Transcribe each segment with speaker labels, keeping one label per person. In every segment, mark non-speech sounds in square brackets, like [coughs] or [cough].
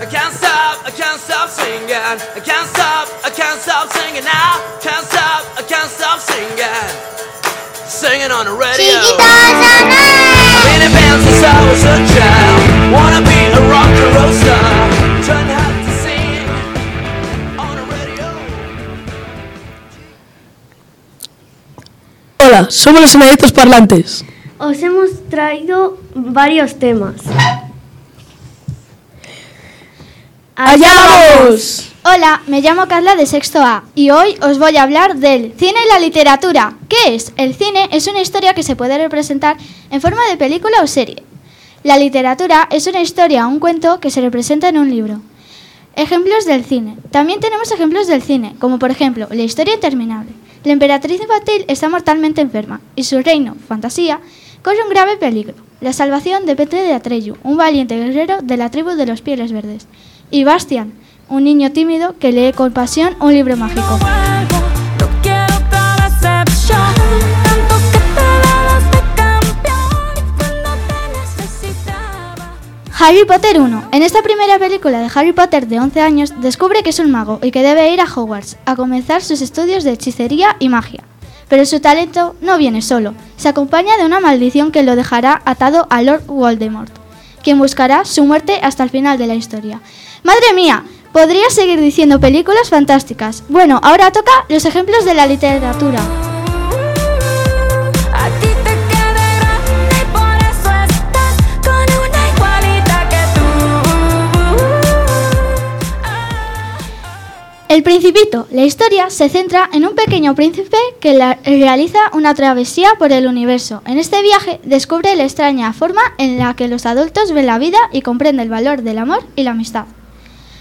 Speaker 1: I can't stop, I can't stop singing. I can't stop, I can't stop singing now. Can't stop, I can't stop singing. Singing on the radio. I've been in band since I was a child. Wanna be a rock and roll star. Trying hard to sing on the radio.
Speaker 2: Hola, somos los enanitos parlantes.
Speaker 3: Os hemos traído varios temas.
Speaker 2: ¡Allá vamos!
Speaker 4: Hola, me llamo Carla de Sexto A y hoy os voy a hablar del cine y la literatura. ¿Qué es? El cine es una historia que se puede representar en forma de película o serie. La literatura es una historia o un cuento que se representa en un libro. Ejemplos del cine. También tenemos ejemplos del cine, como por ejemplo La historia interminable. La emperatriz Batil está mortalmente enferma y su reino, fantasía, corre un grave peligro. La salvación depende de Atreyu, un valiente guerrero de la tribu de los pieles verdes. Y Bastian, un niño tímido que lee con pasión un libro mágico. Harry Potter 1. En esta primera película de Harry Potter de 11 años, descubre que es un mago y que debe ir a Hogwarts a comenzar sus estudios de hechicería y magia. Pero su talento no viene solo, se acompaña de una maldición que lo dejará atado a Lord Voldemort, quien buscará su muerte hasta el final de la historia. ¡Madre mía! Podría seguir diciendo películas fantásticas. Bueno, ahora toca los ejemplos de la literatura.
Speaker 5: A ti te queda grande y por eso estás con una igualita que tú.
Speaker 4: El Principito. La historia se centra en un pequeño príncipe que la- realiza una travesía por el universo. En este viaje descubre la extraña forma en la que los adultos ven la vida y comprende el valor del amor y la amistad.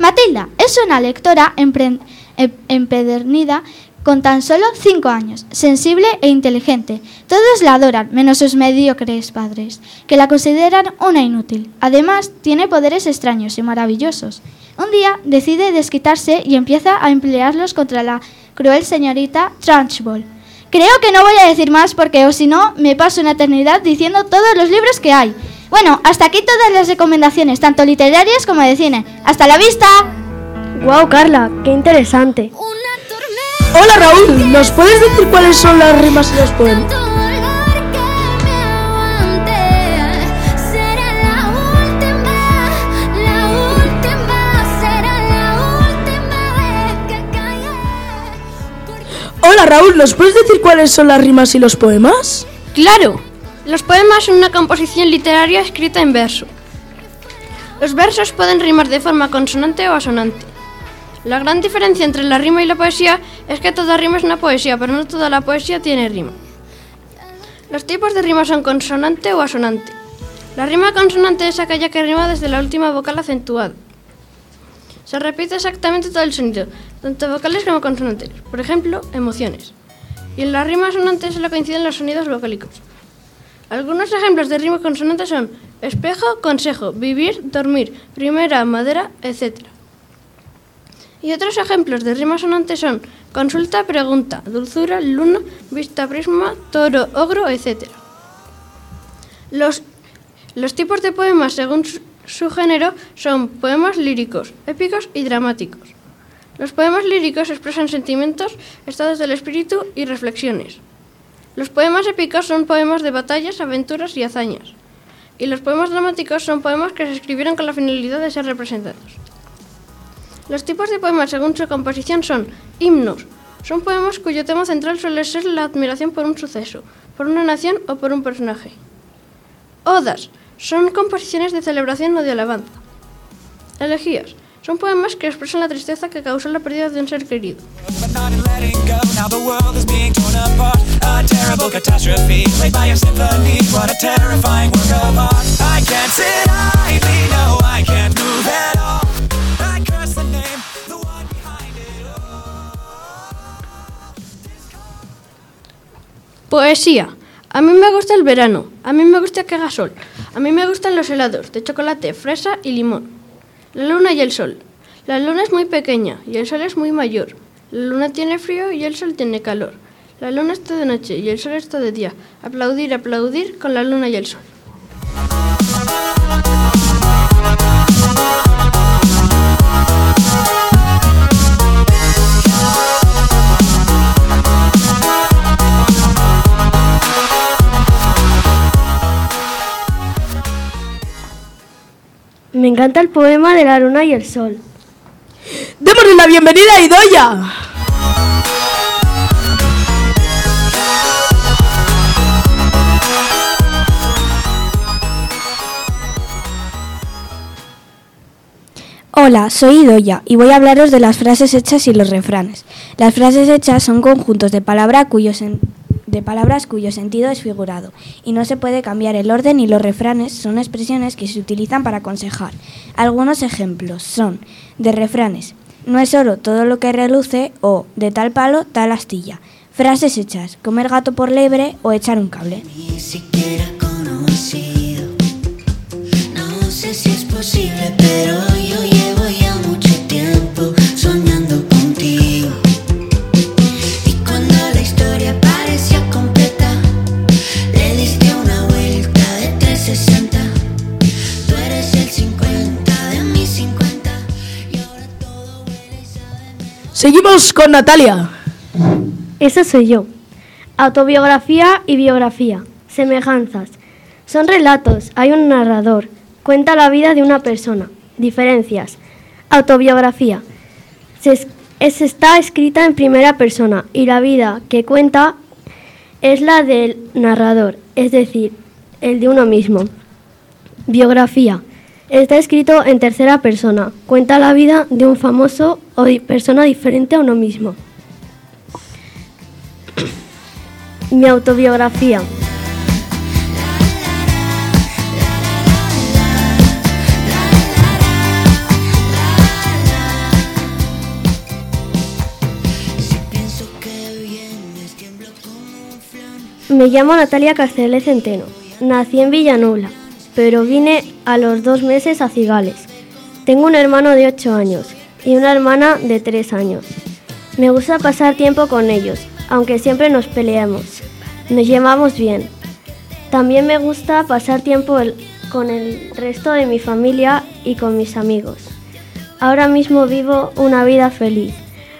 Speaker 4: Matilda es una lectora em- empedernida con tan solo 5 años, sensible e inteligente. Todos la adoran, menos sus mediocres padres, que la consideran una inútil. Además, tiene poderes extraños y maravillosos. Un día decide desquitarse y empieza a emplearlos contra la cruel señorita Trunchbull. Creo que no voy a decir más porque o si no me paso una eternidad diciendo todos los libros que hay. Bueno, hasta aquí todas las recomendaciones, tanto literarias como de cine. ¡Hasta la vista!
Speaker 3: ¡Wow, Carla! ¡Qué interesante!
Speaker 2: Hola Raúl, ¿nos puedes decir cuáles son las rimas y los poemas? Hola Raúl, ¿nos puedes decir cuáles son las rimas y los poemas?
Speaker 6: Claro, los poemas son una composición literaria escrita en verso. Los versos pueden rimar de forma consonante o asonante. La gran diferencia entre la rima y la poesía es que toda rima es una poesía, pero no toda la poesía tiene rima. Los tipos de rima son consonante o asonante. La rima consonante es aquella que rima desde la última vocal acentuada. Se repite exactamente todo el sonido, tanto vocales como consonantes. Por ejemplo, emociones. Y en la rima asonante solo coinciden los sonidos vocálicos. Algunos ejemplos de rima consonante son espejo, consejo, vivir, dormir, primera, madera, etc. Y otros ejemplos de rima sonante son consulta, pregunta, dulzura, luna, vista, prisma, toro, ogro, etc. Los, los tipos de poemas según su género son poemas líricos, épicos y dramáticos. Los poemas líricos expresan sentimientos, estados del espíritu y reflexiones. Los poemas épicos son poemas de batallas, aventuras y hazañas. Y los poemas dramáticos son poemas que se escribieron con la finalidad de ser representados. Los tipos de poemas según su composición son himnos. Son poemas cuyo tema central suele ser la admiración por un suceso, por una nación o por un personaje. Odas. Son composiciones de celebración o de alabanza. Elegías. Son poemas que expresan la tristeza que causó la pérdida de un ser querido. Poesía. A mí me gusta el verano. A mí me gusta que haga sol. A mí me gustan los helados de chocolate, fresa y limón. La luna y el sol. La luna es muy pequeña y el sol es muy mayor. La luna tiene frío y el sol tiene calor. La luna está de noche y el sol está de día. Aplaudir, aplaudir con la luna y el sol.
Speaker 3: Me encanta el poema de la luna y el sol.
Speaker 2: ¡Démosle la bienvenida a Idoya!
Speaker 7: Hola, soy Idoya y voy a hablaros de las frases hechas y los refranes. Las frases hechas son conjuntos de, palabra cuyo de palabras cuyo sentido es figurado y no se puede cambiar el orden y los refranes son expresiones que se utilizan para aconsejar. Algunos ejemplos son de refranes, no es oro todo lo que reluce o de tal palo tal astilla. Frases hechas, comer gato por liebre o echar un cable.
Speaker 8: ni siquiera conocido. No sé si es posible, pero
Speaker 2: Seguimos con Natalia.
Speaker 3: Esa soy yo. Autobiografía y biografía. Semejanzas. Son relatos. Hay un narrador. Cuenta la vida de una persona. Diferencias. Autobiografía. Es- está escrita en primera persona y la vida que cuenta es la del narrador, es decir, el de uno mismo. Biografía. Está escrito en tercera persona. Cuenta la vida de un famoso o persona diferente a uno mismo. [coughs] Mi autobiografía. Me llamo Natalia Carcelé Centeno. Nací en Villanubla, pero vine a los dos meses a Cigales. Tengo un hermano de 8 años y una hermana de 3 años. Me gusta pasar tiempo con ellos, aunque siempre nos peleamos. Nos llevamos bien. También me gusta pasar tiempo con el resto de mi familia y con mis amigos. Ahora mismo vivo una vida feliz,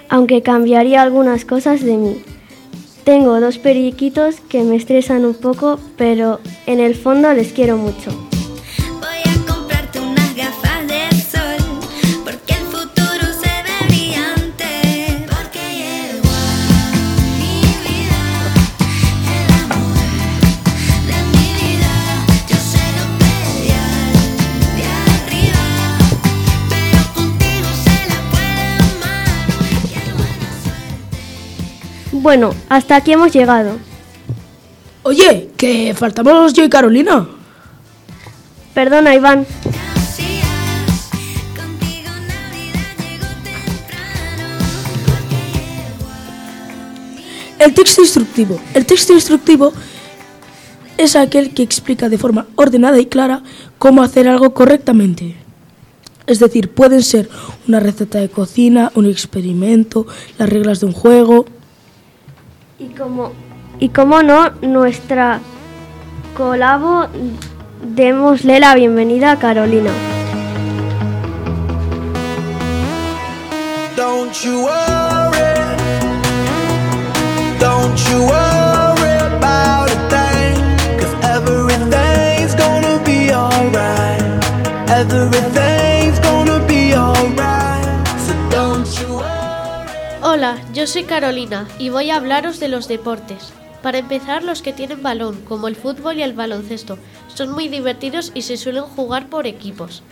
Speaker 3: aunque cambiaría algunas cosas de mí. Tengo dos periquitos que me estresan un poco, pero en el fondo les quiero mucho.
Speaker 8: Voy a comprarte unas gafas de sol Porque el futuro se ve brillante Porque llegó a mi vida El amor de mi vida Yo se lo pedí al de arriba Pero contigo se la puede amar Qué buena suerte
Speaker 3: Bueno, hasta aquí hemos llegado.
Speaker 2: Oye, que faltamos yo y Carolina.
Speaker 3: Perdona, Iván.
Speaker 2: El texto instructivo. El texto instructivo es aquel que explica de forma ordenada y clara cómo hacer algo correctamente. Es decir, pueden ser una receta de cocina, un experimento, las reglas de un juego.
Speaker 3: Y como, y como no, nuestra colabo, démosle la bienvenida a Carolina.
Speaker 1: Don't you worry. Don't you worry about a thing. Cause everything's gonna be alright. Everything's gonna be alright. So don't you worry.
Speaker 9: Hola, yo soy Carolina y voy a hablaros de los deportes. Para empezar, los que tienen balón, como el fútbol y el baloncesto, son muy divertidos y se suelen jugar por equipos.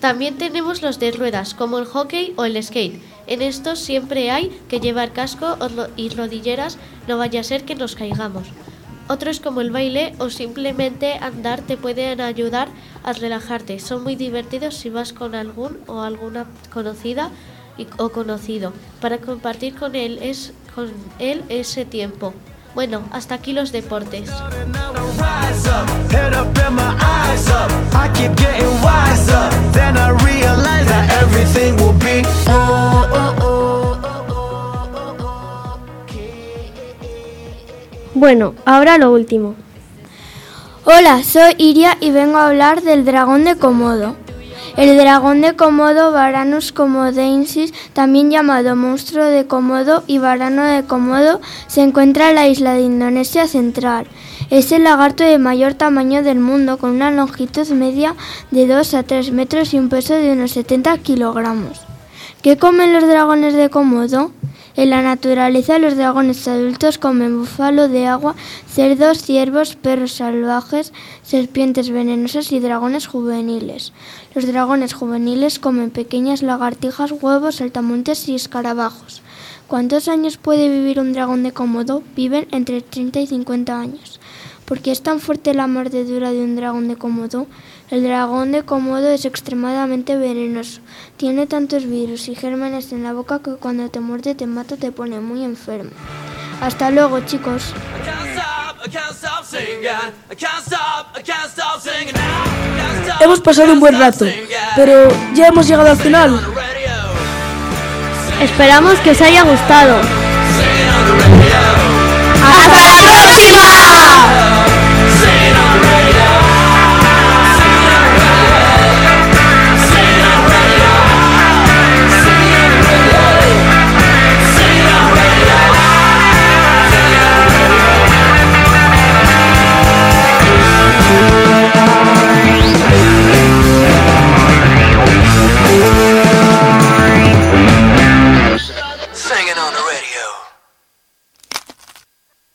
Speaker 9: También tenemos los de ruedas, como el hockey o el skate. En estos siempre hay que llevar casco y rodilleras, no vaya a ser que nos caigamos. Otros como el baile o simplemente andar te pueden ayudar a relajarte. Son muy divertidos si vas con algún o alguna conocida o conocido para compartir con él es con él ese tiempo. Bueno, hasta aquí los deportes.
Speaker 3: Bueno, ahora lo último.
Speaker 4: Hola, soy Iria y vengo a hablar del dragón de Komodo. El dragón de Komodo, Varanus komodensis, también llamado monstruo de Komodo y varano de Komodo, se encuentra en la isla de Indonesia central.
Speaker 10: Es el lagarto de mayor tamaño del mundo, con una longitud media de 2 a 3 metros y un peso de unos 70 kilogramos. ¿Qué comen los dragones de Komodo? En la naturaleza los dragones adultos comen búfalo de agua, cerdos, ciervos, perros salvajes, serpientes venenosas y dragones juveniles. Los dragones juveniles comen pequeñas lagartijas, huevos, saltamontes y escarabajos. ¿Cuántos años puede vivir un dragón de Komodo? Viven entre 30 y 50 años. ¿Por qué es tan fuerte la mordedura de un dragón de Komodo? El dragón de Komodo es extremadamente venenoso. Tiene tantos virus y gérmenes en la boca que cuando te muerde te mata te pone muy enfermo. Hasta luego, chicos.
Speaker 2: Hemos pasado un buen rato, pero ya hemos llegado al final.
Speaker 3: Esperamos que os haya gustado. ¡Hasta la próxima!